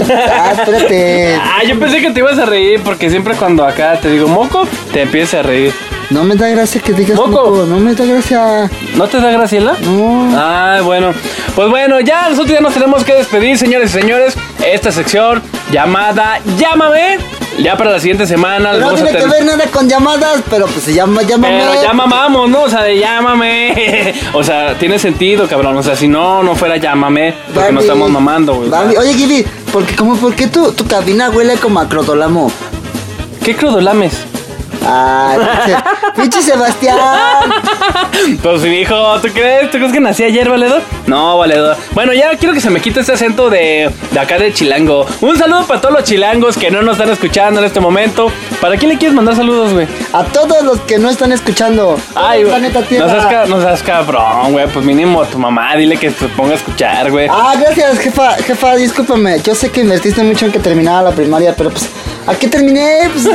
Ah, espérate. Ah, yo pensé que te ibas a reír porque siempre cuando acá te digo moco, te empiezas a reír. No me da gracia que digas Moco. moco. No me da gracia. ¿No te da Graciela? No. Ah, bueno. Pues bueno, ya nosotros ya nos tenemos que despedir, señores y señores. Esta sección llamada Llámame. Ya para la siguiente semana No tiene que ver nada con llamadas, pero pues se llama, llámame. Pero ya mamamos, ¿no? O sea, de llámame. O sea, tiene sentido, cabrón. O sea, si no, no fuera llámame. Porque no Bambi. estamos mamando, güey. Oye, Gibi, ¿por qué, cómo, ¿por qué tu, tu cabina huele como a crotolamo? ¿Qué crodolames? Ay, pinche, Sebastián. Pues mi hijo, ¿tú crees? ¿Tú crees que nací ayer, valedor? No, valedor. Bueno, ya quiero que se me quite este acento de, de acá de chilango. Un saludo para todos los chilangos que no nos están escuchando en este momento. ¿Para quién le quieres mandar saludos, güey? A todos los que no están escuchando. Ay, güey. planeta No Tierra. seas, ca- no seas cabrón, güey. Pues mínimo a tu mamá, dile que se ponga a escuchar, güey. Ah, gracias, jefa. Jefa, discúlpame. Yo sé que invertiste mucho en que terminara la primaria, pero pues, ¿a qué terminé? Pues,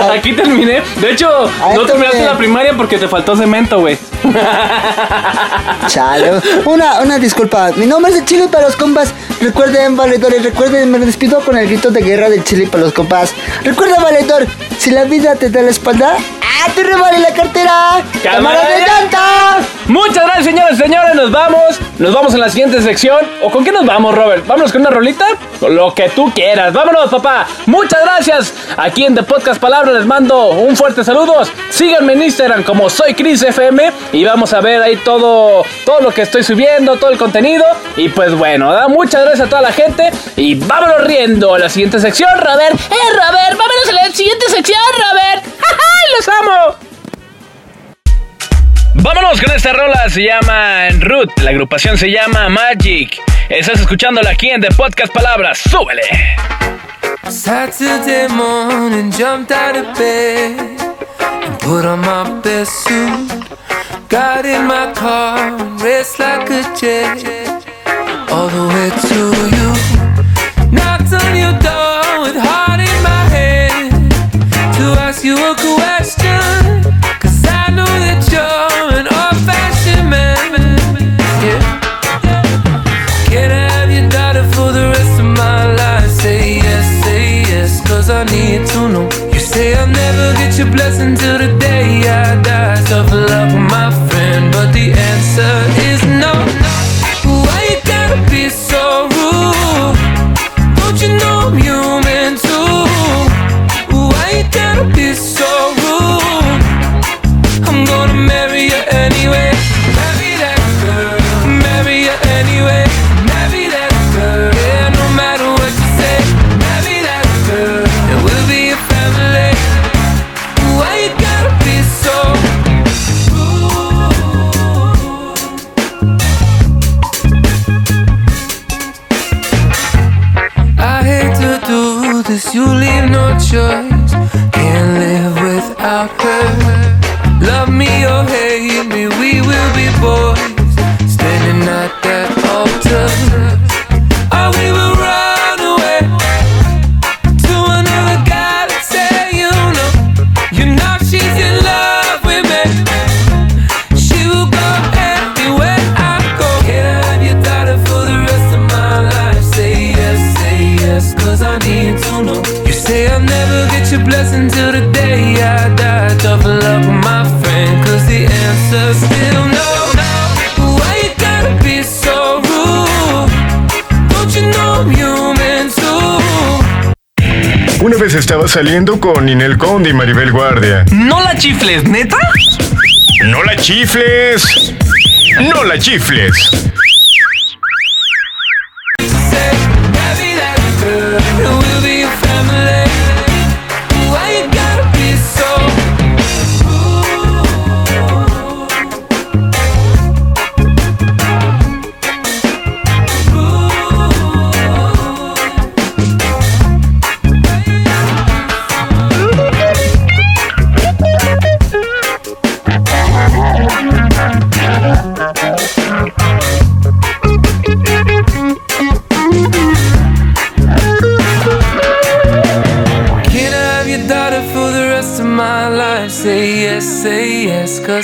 Aquí terminé. De hecho, no te terminaste la primaria porque te faltó cemento, güey. Chale. Una, una disculpa. Mi nombre es el Chile para los compas. Recuerden, valedores, recuerden, me despido con el grito de guerra del Chile para los compas. Recuerda, valedor, si la vida te da la espalda, ¡ah, te revale la cartera! ¡Cámara de llanta! Muchas gracias, señores y señores. Nos vamos. Nos vamos en la siguiente sección. ¿O con qué nos vamos, Robert? ¿Vámonos con una rolita? Con lo que tú quieras. Vámonos, papá. Muchas gracias. Aquí en The Podcast Palabra les mando un fuerte saludos. Síganme en Instagram como soy Chris FM y vamos a ver ahí todo, todo lo que estoy subiendo, todo el contenido. Y pues bueno, ¿verdad? muchas gracias a toda la gente y vámonos riendo a la siguiente sección, Robert. Eh, Robert, vámonos a la siguiente sección, Robert. ¡Ay, los amo! Vámonos con esta rola, se llama Root, la agrupación se llama Magic. Estás escuchándola aquí en The Podcast Palabras, súbele. Saturday morning, jumped out of bed put on my best suit. Got in my car and raced like a jet all the way to you. Knocked on your door with heart in my head to ask you a question. Say I'll never get your blessing till the day I die. Tough love, my friend, but the should estaba saliendo con Ninel Conde y Maribel Guardia. No la chifles, neta. ¡No la chifles! ¡No la chifles!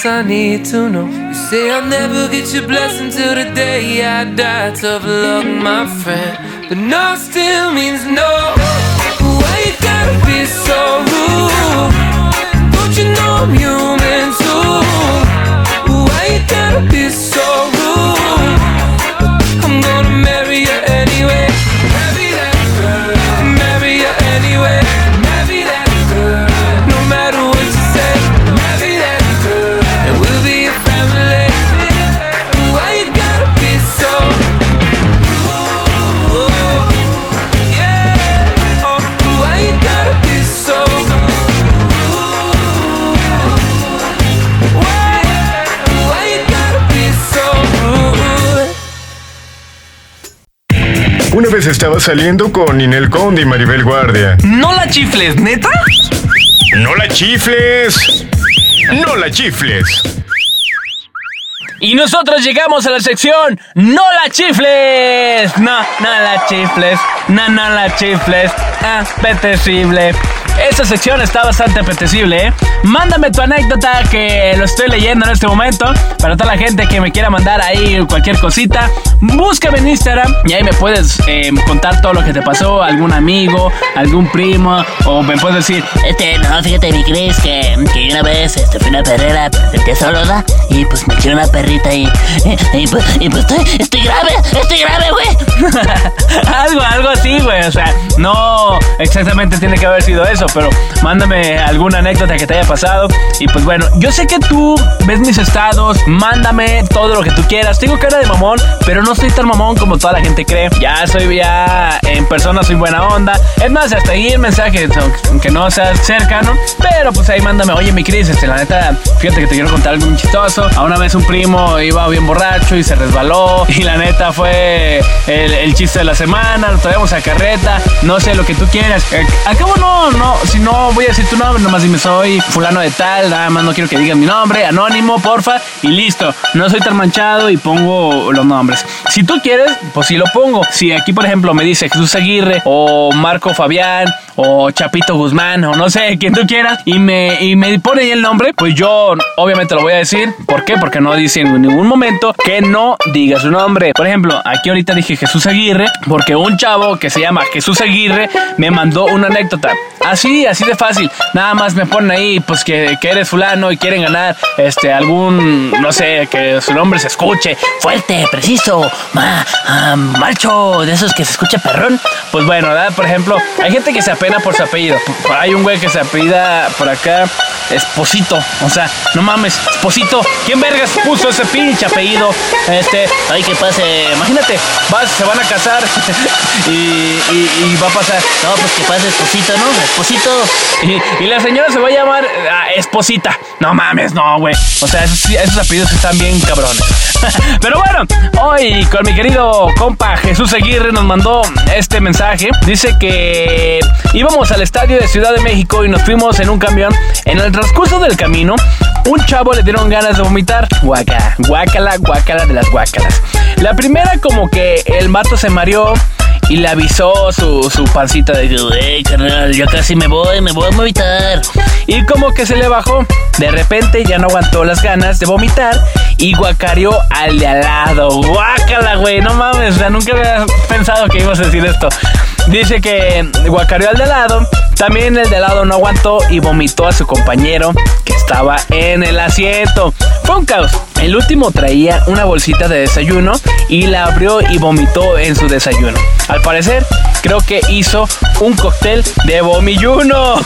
Cause I need to know. You say I'll never get your blessing till the day I die. Tough luck, my friend. But no still means no. Why you gotta be so rude? Don't you know I'm human too? Why you gotta be so rude? I'm gonna marry estaba saliendo con Ninel Conde y Maribel Guardia. No la chifles, neta. ¡No la chifles! ¡No la chifles! Y nosotros llegamos a la sección No la chifles. No, no la chifles. No, no la chifles. Apetecible. Esta sección está bastante apetecible, ¿eh? Mándame tu anécdota que lo estoy leyendo en este momento. Para toda la gente que me quiera mandar ahí cualquier cosita, búscame en Instagram y ahí me puedes eh, contar todo lo que te pasó, algún amigo, algún primo, o me puedes decir, Este, no, fíjate, mi Cris, que, que una vez este, fui una perrera, presenté solo, ¿da? Y pues me quiero una perrita y, y, y pues, y pues estoy, estoy grave, estoy grave, güey. algo, algo así, güey. O sea, no exactamente tiene que haber sido eso, pero mándame alguna anécdota que te haya pasado. Y pues bueno, yo sé que tú ves mis estados, mándame todo lo que tú quieras. Tengo cara de mamón, pero no soy tan mamón como toda la gente cree. Ya soy, ya en persona soy buena onda. Es más, hasta ahí el mensaje, aunque no seas cercano, pero pues ahí mándame, oye, mi Cris, este, la neta, fíjate que te quiero contar algo muy chistoso. A una vez un primo iba bien borracho y se resbaló, y la neta fue el, el chiste de la semana, lo traemos a carreta, no sé lo que tú quieras. Eh, Al cabo no, si no voy a decir tu nombre, nomás dime soy fulano de tal, nada más no quiero que digas mi nombre, anónimo, porfa, y listo. No soy tan manchado y pongo los nombres. Si tú quieres, pues sí lo pongo. Si aquí, por ejemplo, me dice Jesús Aguirre o Marco Fabián o Chapito Guzmán o no sé, quien tú quieras, y me, y me pone ahí el nombre, pues yo obviamente lo voy a decir. ¿Por qué? Porque no dice en ningún momento que no diga su nombre. Por ejemplo, aquí ahorita dije Jesús Aguirre porque un chavo que se llama Jesús Aguirre me mandó una anécdota. Así, así de fácil. Nada más me ponen ahí, pues que, que eres fulano y quieren ganar este algún, no sé, que su nombre se escuche Fuerte, preciso, ma, ah, macho, de esos que se escucha perrón. Pues bueno. Por ejemplo, hay gente que se apena por su apellido. Hay un güey que se apellida por acá Esposito. O sea, no mames, Esposito. ¿Quién vergas puso ese pinche apellido? Este, ay, que pase. Imagínate, vas, se van a casar y, y- y va a pasar. No, pues que pase esposito, ¿no? Esposito. Y, la señora se va a llamar ah, Esposita. No mames, no, güey. O sea, esos, apellidos están bien cabrones. Pero bueno, hoy con mi querido compa Jesús Aguirre nos mandó este mensaje. Dice que íbamos al estadio de Ciudad de México y nos fuimos en un camión. En el transcurso del camino, un chavo le dieron ganas de vomitar. Guaca, guácala, guácala de las guácalas. La primera como que el mato se mareó y le avisó su, su pancita de Güey, carnal, yo casi me voy, me voy a vomitar. y como que se le bajó. De repente ya no aguantó las ganas de vomitar y guacareó al de al lado. Guácala, güey, no mames, o sea, nunca había pensado que ibas a decir esto. Dice que guacareó al de lado. También el de lado no aguantó y vomitó a su compañero que estaba en el asiento. Fue un caos. El último traía una bolsita de desayuno y la abrió y vomitó en su desayuno. Al parecer, creo que hizo un cóctel de vomilluno.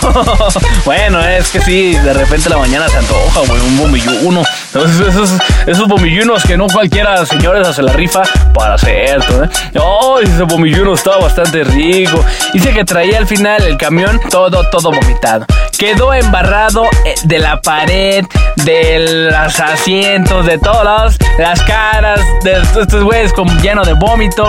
bueno, es que sí, de repente la mañana se antoja, güey, un vomilluno. Esos, esos, esos que no cualquiera, señores, hace la rifa para hacer. ¿eh? Oh, ese vomilluno estaba bastante rico. Dice que traía al final el camión todo, todo vomitado. Quedó embarrado eh, de la pared, de los asientos, de todos las caras de estos güeyes con lleno de vómito.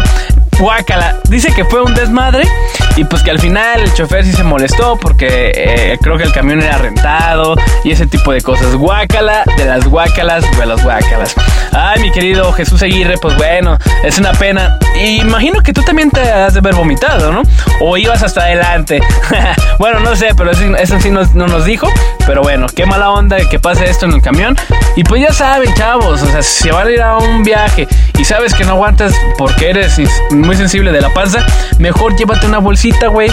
Guácala. Dice que fue un desmadre y pues que al final el chofer sí se molestó porque eh, creo que el camión era rentado y ese tipo de cosas. Guácala de las guácalas de las guácalas. Ay, mi querido Jesús Aguirre, pues bueno, es una pena. Imagino que tú también te has de haber vomitado, ¿no? O ibas hasta adelante. bueno, no sé, pero eso, eso sí no, no nos dijo. Pero bueno, qué mala onda que pase esto en el camión. Y pues ya saben, chavos, o sea, si se van a ir a un viaje y sabes que no aguantas porque eres muy sensible de la panza, mejor llévate una bolsita, güey.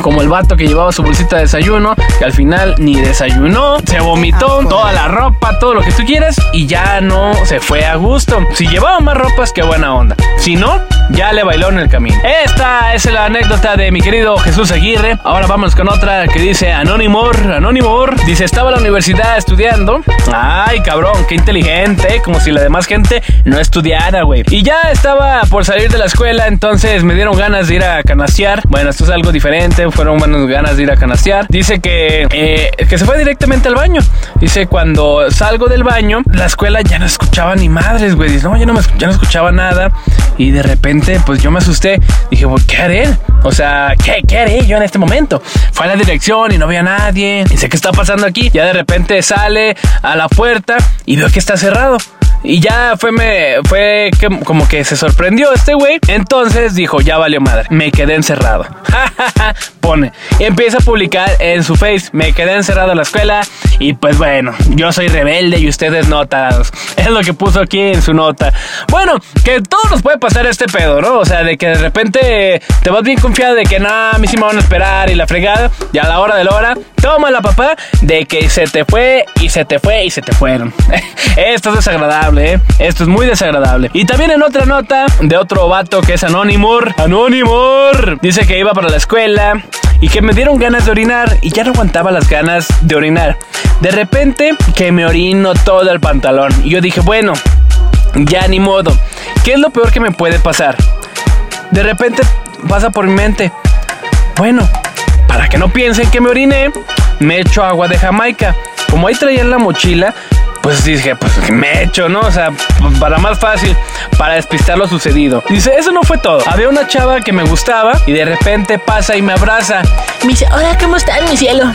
Como el vato que llevaba su bolsita de desayuno, que al final ni desayunó, se vomitó toda la ropa, todo lo que tú quieras, y ya no se fue a gusto. Si llevaba más ropas, qué buena onda. Si no, ya le bailó en el camino. Esta es la anécdota de mi querido Jesús Aguirre. Ahora vamos con otra que dice Anónimor, Anónimor. Dice, estaba en la universidad estudiando. Ay, cabrón, qué inteligente, como si la demás gente no estudiara, güey. Y ya estaba por salir de la escuela, entonces me dieron ganas de ir a canastear. Bueno, esto es algo diferente, fueron buenas ganas de ir a canastear. Dice que, eh, que se fue directamente al baño. Dice, cuando salgo del baño, la escuela ya no escuchaba ni madres, güey. Dice, no, ya no, me, ya no escuchaba nada. Y de repente, pues yo me asusté. Dije, pues, ¿qué haré? O sea, ¿qué, ¿qué haré yo en este momento? Fue a la dirección y no había nadie. Dice, ¿qué está pasando aquí? Ya de repente sale a la puerta y veo que está cerrado. Y ya fue, me, fue como que se sorprendió este güey. Entonces dijo, ya valió madre. Me quedé encerrado. Pone. Y empieza a publicar en su face. Me quedé encerrado en la escuela. Y pues bueno, yo soy rebelde y ustedes notados. Es lo que puso aquí en su nota. Bueno, que todo nos puede pasar este pedo, ¿no? O sea, de que de repente te vas bien confiado de que nada, a mí sí me van a esperar y la fregada. Y a la hora de la hora, toma la papá de que se te fue y se te fue y se te fueron. Esto es desagradable, ¿eh? Esto es muy desagradable. Y también en otra nota de otro vato que es Anónimor. Anónimor. Dice que iba para la escuela y que me dieron ganas de orinar y ya no aguantaba las ganas de orinar. De repente que me orino todo el pantalón. Y yo dije, bueno, ya ni modo. ¿Qué es lo peor que me puede pasar? De repente pasa por mi mente. Bueno, para que no piensen que me oriné, me echo agua de Jamaica. Como ahí traía en la mochila, pues dije, pues me echo, ¿no? O sea, para más fácil, para despistar lo sucedido. Dice, eso no fue todo. Había una chava que me gustaba y de repente pasa y me abraza. Me dice, hola, ¿cómo estás, mi cielo?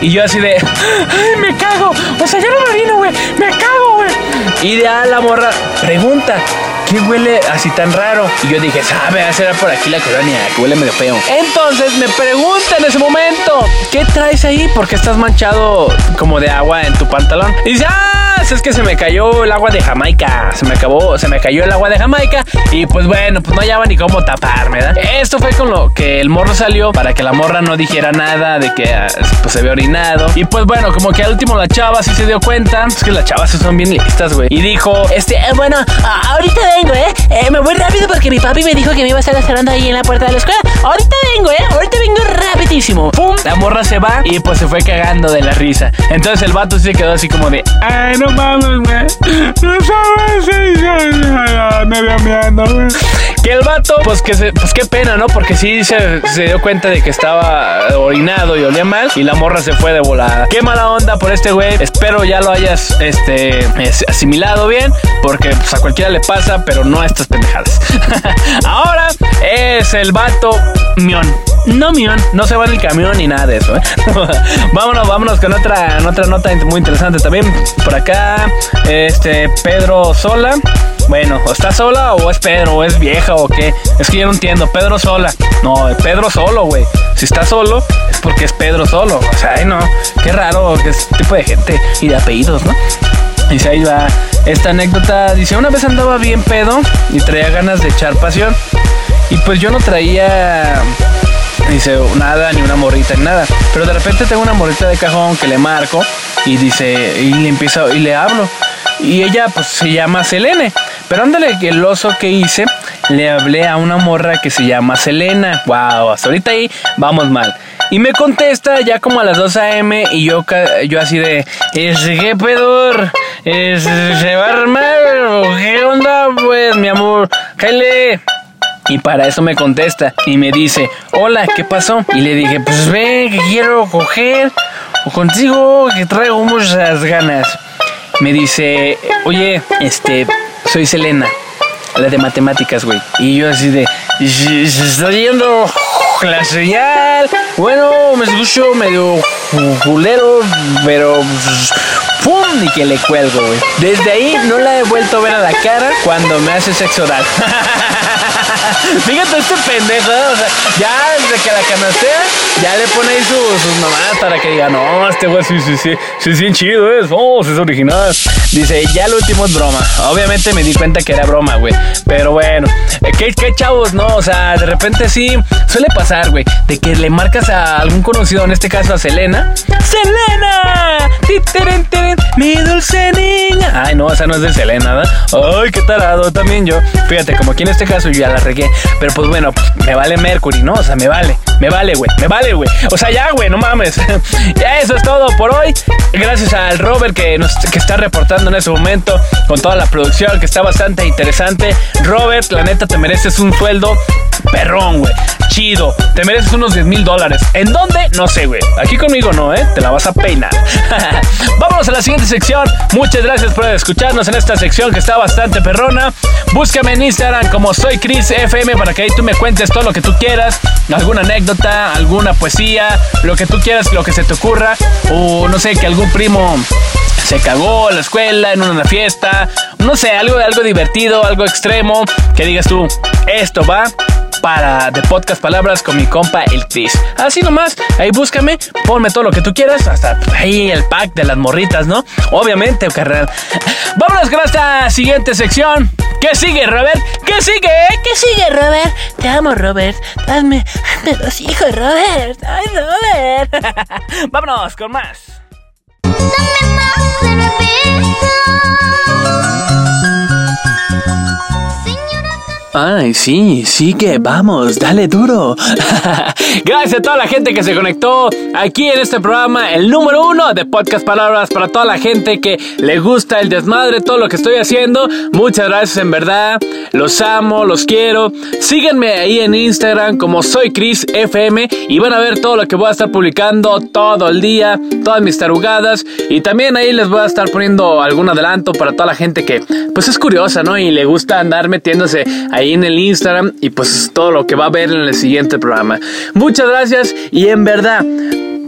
Y yo así de, ay, me cago. O sea, ya no me vino, güey. Me cago, güey. Y de a la morra pregunta, ¿qué huele así tan raro? Y yo dije, sabe, ah, será por aquí la colonia, que huele medio feo. Entonces me pregunta en ese momento, ¿qué traes ahí? Porque estás manchado como de agua en tu pantalón. Y dice, ah, es que se me cayó el agua de Jamaica. Se me acabó, se me cayó el agua de Jamaica. Y pues bueno, pues no hallaba ni cómo taparme, ¿verdad? Esto fue con lo que el morro salió para que la morra no dijera nada de que ah, pues, se había orinado. Y pues bueno, como que al último la chava sí se dio cuenta. Es que las chavas son bien listas, güey. Y dijo, Este, eh, bueno, a- ahorita ¿eh? Eh, Me voy rápido porque mi papi me dijo que me iba a estar esperando ahí en la puerta de la escuela. Ahorita vengo, ¿eh? Ahorita vengo rapidísimo. ¡pum! La morra se va y pues se fue cagando de la risa. Entonces el vato se quedó así como de, ay, no mames, güey. No sabes me güey. Que el vato, pues que se, pues qué pena, ¿no? Porque sí se, se dio cuenta de que estaba orinado y olía mal y la morra se fue de volada. Qué mala onda por este güey. Espero ya lo hayas este es- asimilado bien porque pues, a cualquiera le pasa, pero no a estas pendejadas. Ahora es el vato mión. No mión, no se va en el camión ni nada de eso. ¿eh? vámonos, vámonos con otra, otra nota muy interesante también. Por acá, este Pedro Sola. Bueno, ¿o está sola o es Pedro o es vieja o qué? Es que yo no entiendo. Pedro sola. No, Pedro solo, güey. Si está solo, es porque es Pedro solo. O sea, ay, no. Qué raro que es tipo de gente y de apellidos, ¿no? Dice ahí va esta anécdota. Dice, una vez andaba bien pedo y traía ganas de echar pasión. Y pues yo no traía dice nada, ni una morrita, ni nada. Pero de repente tengo una morrita de cajón que le marco y dice, y le empiezo, y le hablo. Y ella pues se llama Selene. Pero ándale, el oso que hice, le hablé a una morra que se llama Selena. Wow, hasta ahorita ahí vamos mal. Y me contesta ya como a las 2 a.m. y yo, yo así de, "Es, ¿qué pedor? Es, ¿Se va a armar? ¿O ¿Qué onda? Pues, mi amor, cállate. Y para eso me contesta y me dice, hola, ¿qué pasó? Y le dije, pues ven, que quiero coger o contigo, que traigo muchas ganas. Me dice, oye, este, soy Selena, la de matemáticas, güey. Y yo así de, "Se se está yendo la señal. Bueno, me escucho medio culero, pero... pues, ¡Pum! Y que le cuelgo, güey. Desde ahí no la he vuelto a ver a la cara cuando me hace sexo oral. Fíjate este pendejo, o sea, ya desde que la canastea, ya le pone ahí sus, sus mamadas para que diga, no, este güey sí, sí, sí, sí, bien chido, es, sí es original. Dice, ya lo último es broma. Obviamente me di cuenta que era broma, güey. Pero bueno, eh, ¿qué, qué chavos, no? O sea, de repente sí, suele pasar, güey, de que le marcas a algún conocido, en este caso a Selena. ¡Selena! Mi dulce niña. Ay, no, esa no es de Selena, ¿verdad? Ay, qué tarado, también yo. Fíjate, como aquí en este caso yo ya la Pero pues bueno, me vale Mercury, ¿no? O sea, me vale. Me vale, güey. Me vale, güey. O sea, ya, güey, no mames. ya eso es todo por hoy. Gracias al Robert que, nos, que está reportando en ese momento con toda la producción, que está bastante interesante. Robert, la neta, te mereces un sueldo perrón, güey. Chido. Te mereces unos 10 mil dólares. ¿En dónde? No sé, güey. Aquí conmigo no, ¿eh? Te la vas a peinar. Vámonos a la siguiente sección. Muchas gracias por escucharnos en esta sección que está bastante perrona. Búscame en Instagram como soy Chris FM para que ahí tú me cuentes todo lo que tú quieras. Alguna anécdota, alguna poesía, lo que tú quieras, lo que se te ocurra. O no sé, que algún primo se cagó en la escuela, en una fiesta, no sé, algo, algo divertido, algo extremo, que digas tú, esto va para de podcast palabras con mi compa el Chris. Así nomás, ahí búscame, ponme todo lo que tú quieras, hasta ahí el pack de las morritas, ¿no? Obviamente, carnal. Vámonos con esta siguiente sección. ¿Qué sigue, Robert? ¿Qué sigue? ¿Qué sigue, Robert? Te amo, Robert. Hazme, hazme dos hijos, Robert. Ay, Robert. Vámonos con más. Dame más cerveza. Ay, sí, sí que vamos, dale duro. Gracias a toda la gente que se conectó aquí en este programa, el número uno de Podcast Palabras para toda la gente que le gusta el desmadre, todo lo que estoy haciendo. Muchas gracias, en verdad. Los amo, los quiero. Síguenme ahí en Instagram como soy Chris FM y van a ver todo lo que voy a estar publicando todo el día, todas mis tarugadas. Y también ahí les voy a estar poniendo algún adelanto para toda la gente que pues es curiosa, ¿no? Y le gusta andar metiéndose en el Instagram y pues todo lo que va a ver en el siguiente programa. Muchas gracias y en verdad,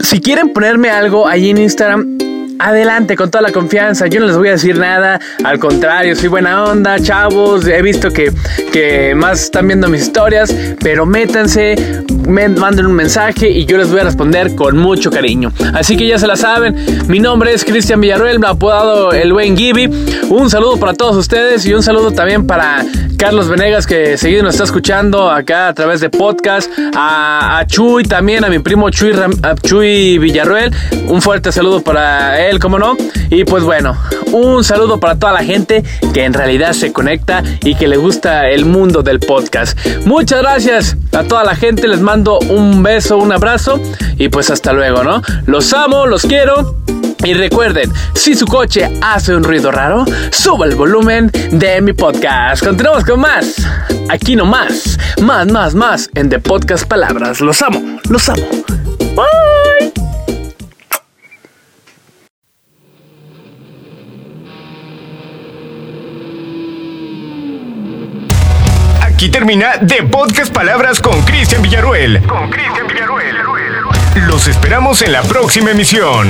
si quieren ponerme algo ahí en Instagram, Adelante, con toda la confianza. Yo no les voy a decir nada. Al contrario, soy buena onda, chavos. He visto que, que más están viendo mis historias. Pero métanse, manden un mensaje y yo les voy a responder con mucho cariño. Así que ya se la saben. Mi nombre es Cristian Villarruel, me ha apodado el buen Gibby. Un saludo para todos ustedes y un saludo también para Carlos Venegas que seguido nos está escuchando acá a través de podcast. A, Chuy también, a mi primo Chuy, Ram- a Chuy Villarruel. Un fuerte saludo para él, como no. Y pues bueno, un saludo para toda la gente que en realidad se conecta y que le gusta el mundo del podcast. Muchas gracias a toda la gente, les mando un beso, un abrazo y pues hasta luego, ¿no? Los amo, los quiero. Y recuerden, si su coche hace un ruido raro, suba el volumen de mi podcast. Continuamos con más. Aquí nomás. Más, más, más en The Podcast Palabras. Los amo, los amo. Aquí termina De Podcast Palabras con Cristian Villaruel. Con Cristian Villaruel. Los esperamos en la próxima emisión.